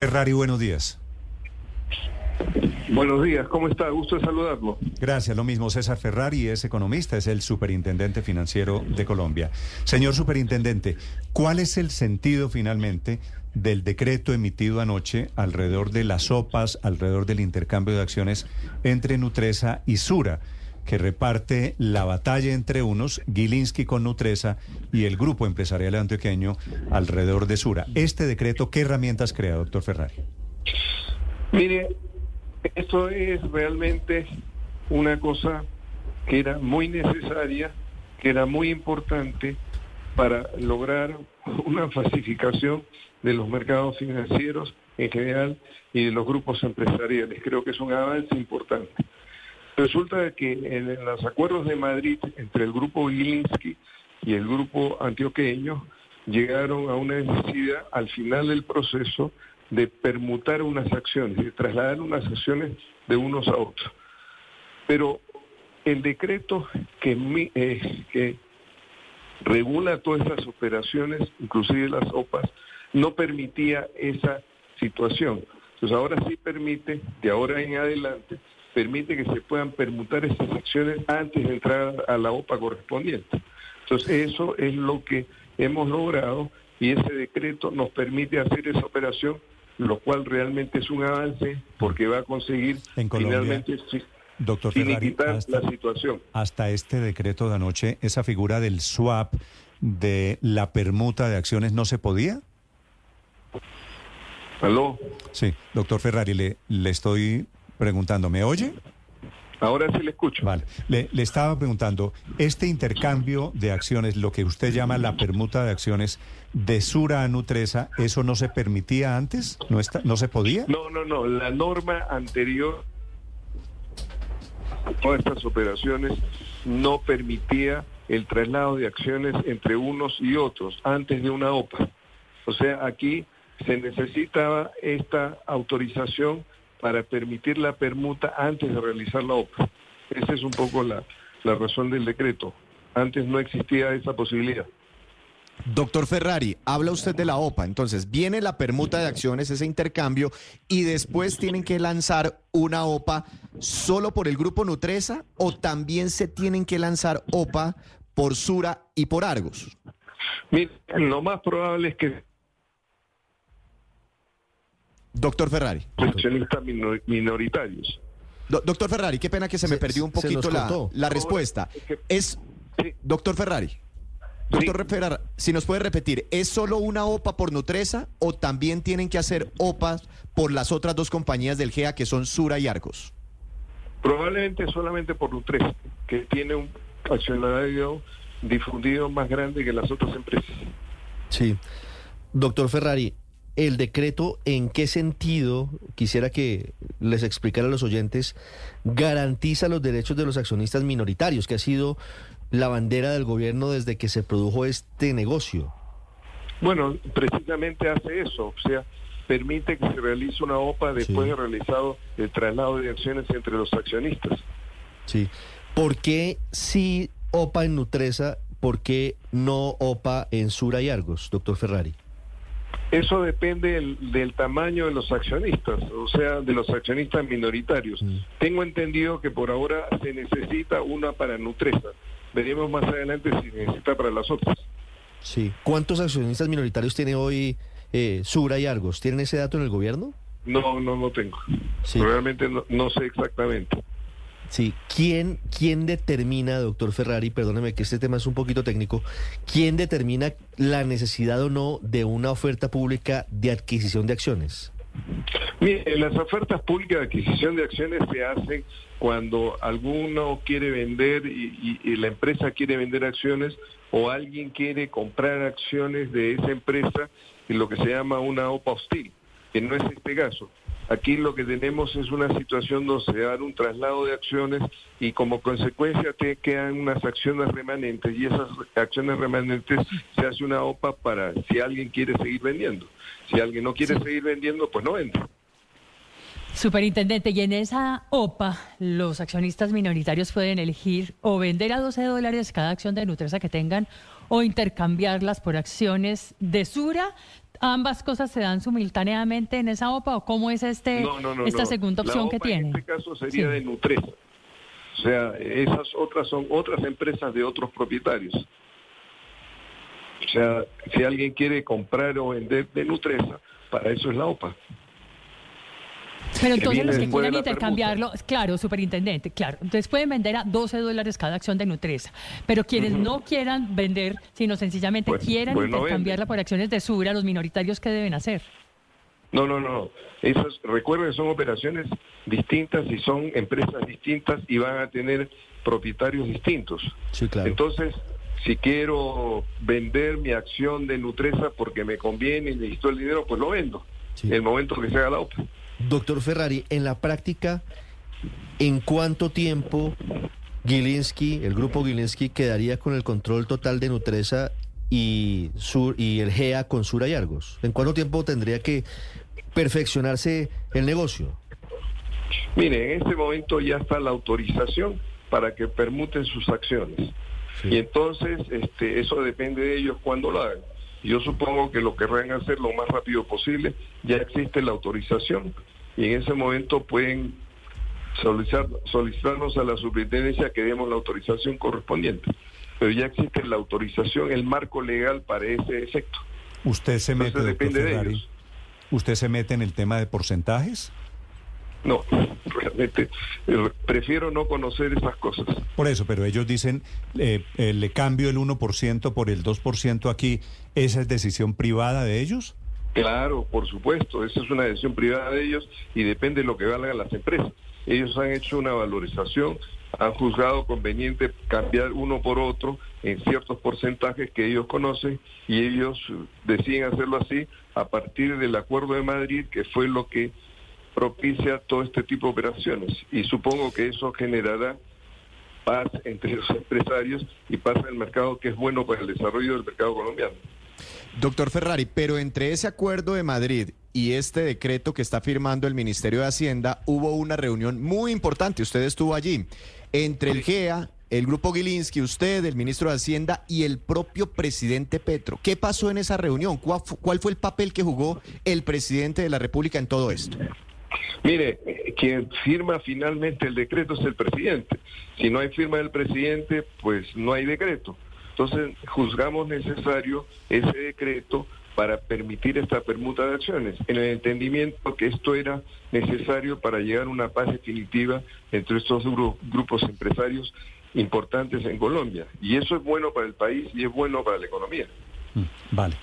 Ferrari, buenos días. Buenos días, ¿cómo está? Gusto de saludarlo. Gracias, lo mismo. César Ferrari es economista, es el superintendente financiero de Colombia. Señor superintendente, ¿cuál es el sentido finalmente del decreto emitido anoche alrededor de las OPAs, alrededor del intercambio de acciones entre Nutresa y Sura? Que reparte la batalla entre unos, Gilinski con Nutresa y el grupo empresarial antioqueño alrededor de Sura. Este decreto, ¿qué herramientas crea, doctor Ferrari? Mire, esto es realmente una cosa que era muy necesaria, que era muy importante para lograr una falsificación de los mercados financieros en general y de los grupos empresariales. Creo que es un avance importante. Resulta que en los acuerdos de Madrid entre el grupo Gilinski y el grupo antioqueño llegaron a una necesidad al final del proceso de permutar unas acciones, de trasladar unas acciones de unos a otros. Pero el decreto que, eh, que regula todas estas operaciones, inclusive las OPAs, no permitía esa situación. Entonces ahora sí permite, de ahora en adelante, permite que se puedan permutar estas acciones antes de entrar a la OPA correspondiente. Entonces eso es lo que hemos logrado y ese decreto nos permite hacer esa operación, lo cual realmente es un avance porque va a conseguir finalmente Doctor la situación. Hasta este decreto de anoche, esa figura del swap de la permuta de acciones no se podía. ¿Aló? Sí, doctor Ferrari, le, le estoy preguntando, ¿me oye? Ahora sí le escucho. Vale. Le, estaba preguntando, este intercambio de acciones, lo que usted llama la permuta de acciones de Sura a Nutresa, ¿eso no se permitía antes? ¿No, está, no se podía? No, no, no. La norma anterior todas estas operaciones no permitía el traslado de acciones entre unos y otros antes de una OPA. O sea, aquí se necesitaba esta autorización para permitir la permuta antes de realizar la OPA. Esa es un poco la, razón del decreto. Antes no existía esa posibilidad. Doctor Ferrari, habla usted de la OPA, entonces viene la permuta de acciones, ese intercambio, y después tienen que lanzar una OPA solo por el grupo Nutresa o también se tienen que lanzar OPA por Sura y por Argos. Mire, lo más probable es que Doctor Ferrari. Minoritarios. doctor Ferrari, qué pena que se, me perdió un poquito la, respuesta. Es, doctor Ferrari. Doctor Ferrari, si nos puede repetir, ¿es solo una OPA por Nutresa o también tienen que hacer OPAs por las otras dos compañías del GEA que son Sura y Arcos? Probablemente solamente por Nutresa, que tiene un accionario difundido más grande que las otras empresas. Sí. Doctor Ferrari, el decreto, ¿en qué sentido, quisiera que les explicara a los oyentes, garantiza los derechos de los accionistas minoritarios, que ha sido la bandera del gobierno desde que se produjo este negocio? Bueno, precisamente hace eso, o sea, permite que se realice una OPA después de realizado el traslado de acciones entre los accionistas. Sí. ¿Por qué si OPA en Nutresa, por qué no OPA en Sura y Argos, doctor Ferrari? Eso depende del, tamaño de los accionistas, o sea, de los accionistas minoritarios. Mm. Tengo entendido que por ahora se necesita una para Nutresa. Veremos más adelante si necesita para las otras. Sí. ¿Cuántos accionistas minoritarios tiene hoy eh, Sura y Argos? ¿Tienen ese dato en el gobierno? No, no lo tengo. Realmente no sé exactamente. Sí, ¿Quién, ¿quién determina, doctor Ferrari, perdóneme que este tema es un poquito técnico, quién determina la necesidad o no de una oferta pública de adquisición de acciones? Mire, las ofertas públicas de adquisición de acciones se hacen cuando alguno quiere vender y, y, la empresa quiere vender acciones o alguien quiere comprar acciones de esa empresa en lo que se llama una OPA hostil, que no es este caso. Aquí lo que tenemos es una situación donde se da un traslado de acciones y como consecuencia te quedan unas acciones remanentes y esas acciones remanentes se hace una OPA para si alguien quiere seguir vendiendo. Si alguien no quiere seguir vendiendo, pues no vende. Superintendente, y en esa OPA los accionistas minoritarios pueden elegir o vender a 12 dólares cada acción de Nutresa que tengan o intercambiarlas por acciones de Sura ambas cosas se dan simultáneamente en esa OPA o cómo es este No, no, no, esta segunda La opción que tiene? En este caso sería Sí. de Nutresa. O sea, esas otras son otras empresas de otros propietarios. O sea, si alguien quiere comprar o vender de Nutresa, para eso es la OPA. Pero entonces los que quieran intercambiarlo, claro, superintendente, claro. Entonces pueden vender a 12 dólares cada acción de Nutresa. Pero quienes no quieran vender, sino sencillamente Pues- quieran pues no intercambiarla por acciones de Sura, los minoritarios, ¿qué deben hacer? No, no, no. Esas, recuerden, son operaciones distintas y son empresas distintas y van a tener propietarios distintos. Sí, claro. Entonces, si quiero vender mi acción de Nutresa porque me conviene y necesito el dinero, pues lo vendo. Sí. En el momento que se haga la OPA. Doctor Ferrari, en la práctica, ¿en cuánto tiempo Gilinski, el grupo Gilinski, quedaría con el control total de Nutresa y, Sur, y el GEA con Sura y Argos? ¿En cuánto tiempo tendría que perfeccionarse el negocio? Mire, en este momento ya está la autorización para que permuten sus acciones. Sí. Y entonces este, eso depende de ellos cuando lo hagan. Yo supongo que lo querrán hacer lo más rápido posible. Ya existe la autorización y en ese momento pueden solicitar, solicitarnos a la superintendencia que demos la autorización correspondiente. Pero ya existe la autorización, el marco legal para ese efecto. ¿Usted se mete, Entonces doctor depende de ellos. ¿Usted se mete en el tema de porcentajes? No, realmente eh, prefiero no conocer esas cosas. Por eso, pero ellos dicen, eh, eh, le cambio el 1% por el 2% aquí, ¿esa es decisión privada de ellos? Claro, por supuesto, esa es una decisión privada de ellos y depende de lo que valgan las empresas. Ellos han hecho una valorización, han juzgado conveniente cambiar uno por otro en ciertos porcentajes que ellos conocen y ellos deciden hacerlo así a partir del Acuerdo de Madrid, que fue lo que propicia todo este tipo de operaciones. Y supongo que eso generará paz entre los empresarios y paz en el mercado, que es bueno para el desarrollo del mercado colombiano. Doctor Ferrari, pero entre ese acuerdo de Madrid y este decreto que está firmando el Ministerio de Hacienda, hubo una reunión muy importante, usted estuvo allí, entre el GEA, el Grupo Gilinski, usted, el ministro de Hacienda y el propio presidente Petro. ¿Qué pasó en esa reunión? ¿Cuál cuál fue el papel que jugó el presidente de la República en todo esto? Mire, quien firma finalmente el decreto es el presidente. Si no hay firma del presidente, pues no hay decreto. Entonces, juzgamos necesario ese decreto para permitir esta permuta de acciones, en el entendimiento que esto era necesario para llegar a una paz definitiva entre estos gru- grupos empresarios importantes en Colombia. Y eso es bueno para el país y es bueno para la economía. Mm, Vale.